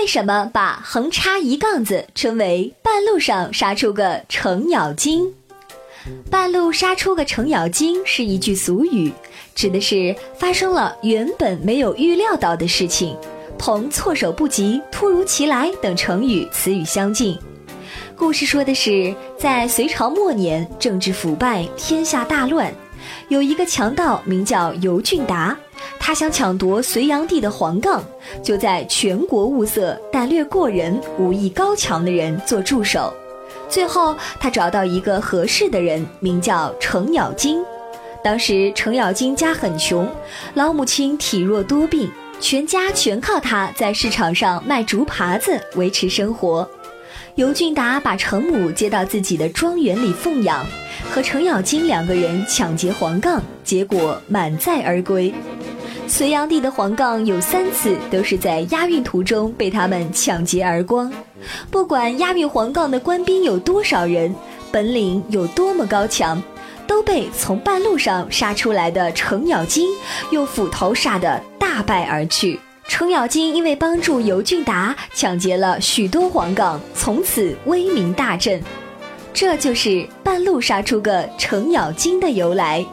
为什么把横插一杠子称为半路上杀出个程咬金？半路杀出个程咬金是一句俗语，指的是发生了原本没有预料到的事情，同措手不及、突如其来等成语词语相近。故事说的是，在隋朝末年，政治腐败，天下大乱，有一个强盗名叫尤俊达，他想抢夺隋炀帝的皇杠，就在全国物色胆略过人、武艺高强的人做助手。最后，他找到一个合适的人，名叫程咬金。当时程咬金家很穷，老母亲体弱多病，全家全靠他在市场上卖竹耙子维持生活。尤俊达把程母接到自己的庄园里奉养，和程咬金两个人抢劫黄杠，结果满载而归。隋炀帝的黄杠有三次都是在押运途中被他们抢劫而光。不管押运黄杠的官兵有多少人，本领有多么高强，都被从半路上杀出来的程咬金用斧头杀得大败而去。程咬金因为帮助尤俊达抢劫了许多黄杠，从此威名大振。这就是半路杀出个程咬金的由来。